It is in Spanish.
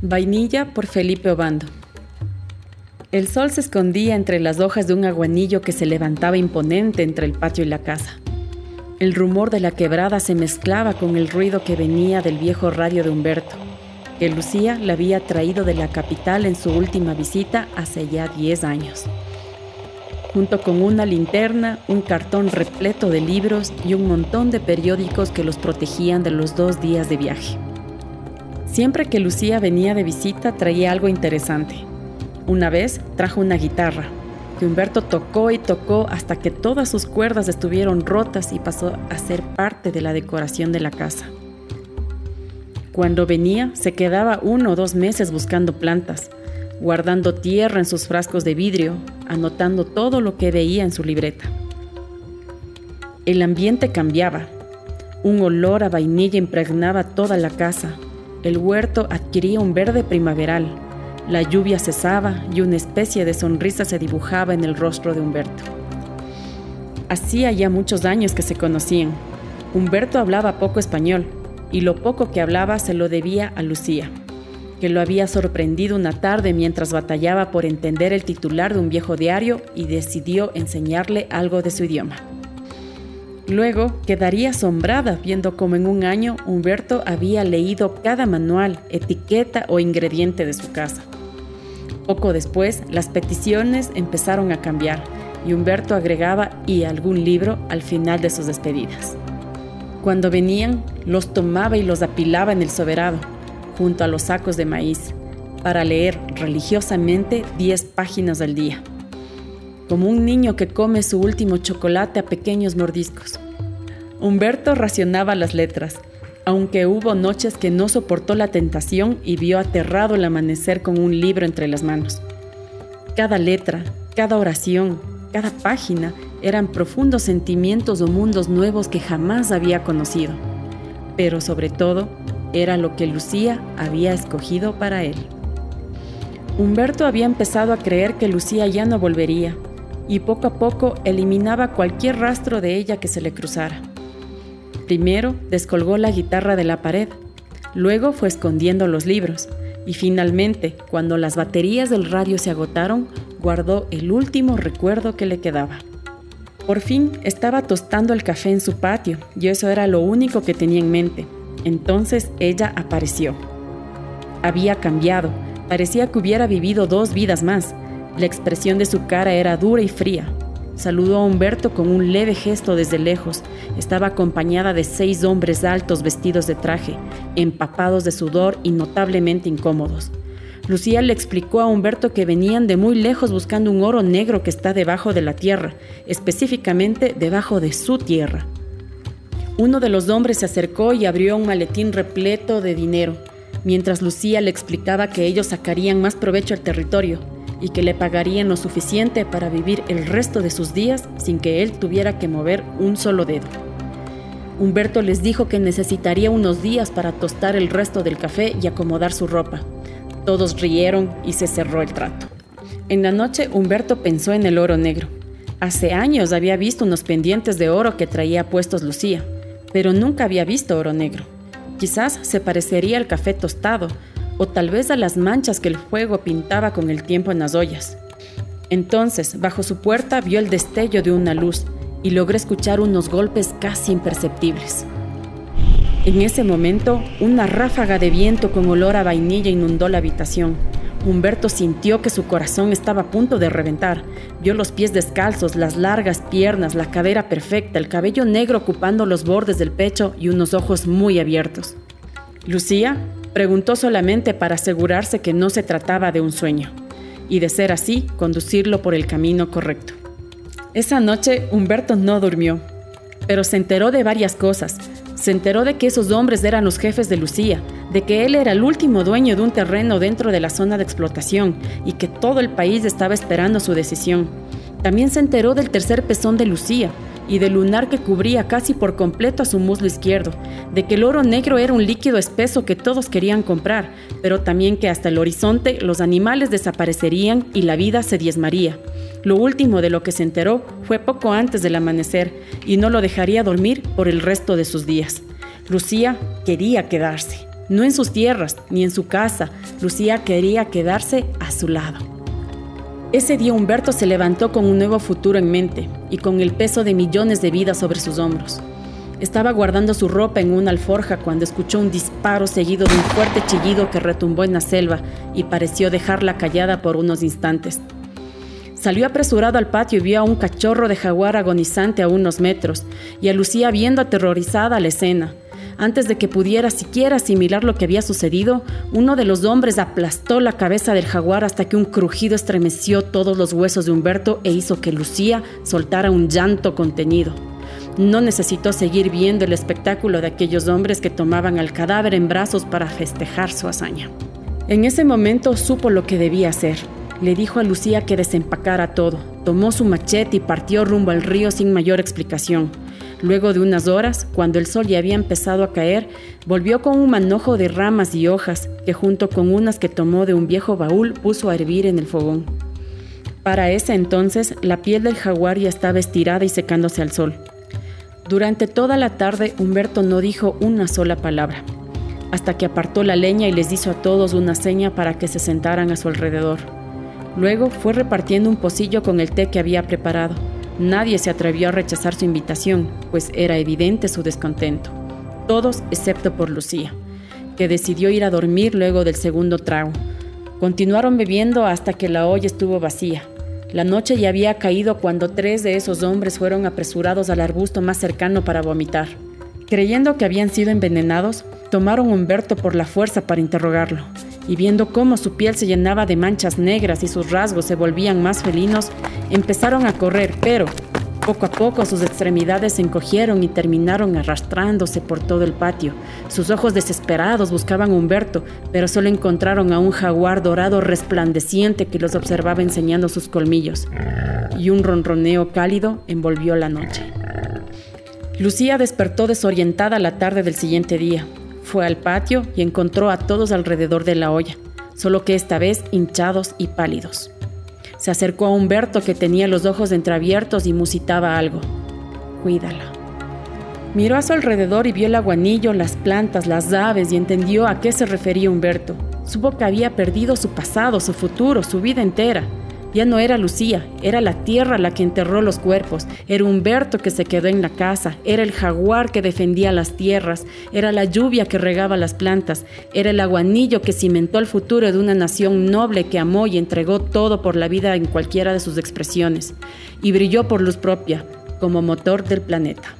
Vainilla por Felipe Obando. El sol se escondía entre las hojas de un aguanillo que se levantaba imponente entre el patio y la casa. El rumor de la quebrada se mezclaba con el ruido que venía del viejo radio de Humberto, que Lucía le había traído de la capital en su última visita hace ya 10 años. Junto con una linterna, un cartón repleto de libros y un montón de periódicos que los protegían de los dos días de viaje. Siempre que Lucía venía de visita traía algo interesante. Una vez trajo una guitarra, que Humberto tocó y tocó hasta que todas sus cuerdas estuvieron rotas y pasó a ser parte de la decoración de la casa. Cuando venía, se quedaba uno o dos meses buscando plantas, guardando tierra en sus frascos de vidrio, anotando todo lo que veía en su libreta. El ambiente cambiaba. Un olor a vainilla impregnaba toda la casa el huerto adquiría un verde primaveral, la lluvia cesaba y una especie de sonrisa se dibujaba en el rostro de Humberto. Hacía ya muchos años que se conocían. Humberto hablaba poco español y lo poco que hablaba se lo debía a Lucía, que lo había sorprendido una tarde mientras batallaba por entender el titular de un viejo diario y decidió enseñarle algo de su idioma. Luego quedaría asombrada viendo cómo en un año Humberto había leído cada manual, etiqueta o ingrediente de su casa. Poco después, las peticiones empezaron a cambiar y Humberto agregaba y algún libro al final de sus despedidas. Cuando venían, los tomaba y los apilaba en el soberado, junto a los sacos de maíz, para leer religiosamente 10 páginas al día como un niño que come su último chocolate a pequeños mordiscos. Humberto racionaba las letras, aunque hubo noches que no soportó la tentación y vio aterrado el amanecer con un libro entre las manos. Cada letra, cada oración, cada página eran profundos sentimientos o mundos nuevos que jamás había conocido. Pero sobre todo, era lo que Lucía había escogido para él. Humberto había empezado a creer que Lucía ya no volvería, y poco a poco eliminaba cualquier rastro de ella que se le cruzara. Primero descolgó la guitarra de la pared, luego fue escondiendo los libros y finalmente, cuando las baterías del radio se agotaron, guardó el último recuerdo que le quedaba. Por fin estaba tostando el café en su patio y eso era lo único que tenía en mente. Entonces ella apareció. Había cambiado, parecía que hubiera vivido dos vidas más, la expresión de su cara era dura y fría. Saludó a Humberto con un leve gesto desde lejos. Estaba acompañada de seis hombres altos vestidos de traje, empapados de sudor y notablemente incómodos. Lucía le explicó a Humberto que venían de muy lejos buscando un oro negro que está debajo de la tierra, específicamente debajo de su tierra. Uno de los hombres se acercó y abrió un maletín repleto de dinero, mientras Lucía le explicaba que ellos sacarían más provecho al territorio y que le pagarían lo suficiente para vivir el resto de sus días sin que él tuviera que mover un solo dedo. Humberto les dijo que necesitaría unos días para tostar el resto del café y acomodar su ropa. Todos rieron y se cerró el trato. En la noche Humberto pensó en el oro negro. Hace años había visto unos pendientes de oro que traía puestos Lucía, pero nunca había visto oro negro. Quizás se parecería al café tostado, o tal vez a las manchas que el fuego pintaba con el tiempo en las ollas. Entonces, bajo su puerta vio el destello de una luz y logró escuchar unos golpes casi imperceptibles. En ese momento, una ráfaga de viento con olor a vainilla inundó la habitación. Humberto sintió que su corazón estaba a punto de reventar. Vio los pies descalzos, las largas piernas, la cadera perfecta, el cabello negro ocupando los bordes del pecho y unos ojos muy abiertos. Lucía Preguntó solamente para asegurarse que no se trataba de un sueño y de ser así, conducirlo por el camino correcto. Esa noche Humberto no durmió, pero se enteró de varias cosas. Se enteró de que esos hombres eran los jefes de Lucía, de que él era el último dueño de un terreno dentro de la zona de explotación y que todo el país estaba esperando su decisión. También se enteró del tercer pezón de Lucía, y del lunar que cubría casi por completo a su muslo izquierdo, de que el oro negro era un líquido espeso que todos querían comprar, pero también que hasta el horizonte los animales desaparecerían y la vida se diezmaría. Lo último de lo que se enteró fue poco antes del amanecer y no lo dejaría dormir por el resto de sus días. Lucía quería quedarse. no en sus tierras ni en su casa. Lucía quería quedarse a su lado. Ese día Humberto se levantó con un nuevo futuro en mente y con el peso de millones de vidas sobre sus hombros. Estaba guardando su ropa en una alforja cuando escuchó un disparo seguido de un fuerte chillido que retumbó en la selva y pareció dejarla callada por unos instantes. Salió apresurado al patio y vio a un cachorro de jaguar agonizante a unos metros y a Lucía viendo aterrorizada la escena. Antes de que pudiera siquiera asimilar lo que había sucedido, uno de los hombres aplastó la cabeza del jaguar hasta que un crujido estremeció todos los huesos de Humberto e hizo que Lucía soltara un llanto contenido. No necesitó seguir viendo el espectáculo de aquellos hombres que tomaban al cadáver en brazos para festejar su hazaña. En ese momento supo lo que debía hacer. Le dijo a Lucía que desempacara todo, tomó su machete y partió rumbo al río sin mayor explicación. Luego de unas horas, cuando el sol ya había empezado a caer, volvió con un manojo de ramas y hojas que junto con unas que tomó de un viejo baúl puso a hervir en el fogón. Para ese entonces, la piel del jaguar ya estaba estirada y secándose al sol. Durante toda la tarde, Humberto no dijo una sola palabra, hasta que apartó la leña y les hizo a todos una seña para que se sentaran a su alrededor. Luego fue repartiendo un pocillo con el té que había preparado Nadie se atrevió a rechazar su invitación, pues era evidente su descontento. Todos excepto por Lucía, que decidió ir a dormir luego del segundo trago. Continuaron bebiendo hasta que la olla estuvo vacía. La noche ya había caído cuando tres de esos hombres fueron apresurados al arbusto más cercano para vomitar. Creyendo que habían sido envenenados, tomaron Humberto por la fuerza para interrogarlo y viendo cómo su piel se llenaba de manchas negras y sus rasgos se volvían más felinos, empezaron a correr, pero poco a poco sus extremidades se encogieron y terminaron arrastrándose por todo el patio. Sus ojos desesperados buscaban a Humberto, pero solo encontraron a un jaguar dorado resplandeciente que los observaba enseñando sus colmillos. Y un ronroneo cálido envolvió la noche. Lucía despertó desorientada la tarde del siguiente día. Fue al patio y encontró a todos alrededor de la olla, solo que esta vez hinchados y pálidos. Se acercó a Humberto que tenía los ojos entreabiertos y musitaba algo. Cuídala. Miró a su alrededor y vio el aguanillo, las plantas, las aves y entendió a qué se refería Humberto. Supo que había perdido su pasado, su futuro, su vida entera. Ya no era Lucía, era la tierra la que enterró los cuerpos, era Humberto que se quedó en la casa, era el jaguar que defendía las tierras, era la lluvia que regaba las plantas, era el aguanillo que cimentó el futuro de una nación noble que amó y entregó todo por la vida en cualquiera de sus expresiones, y brilló por luz propia, como motor del planeta.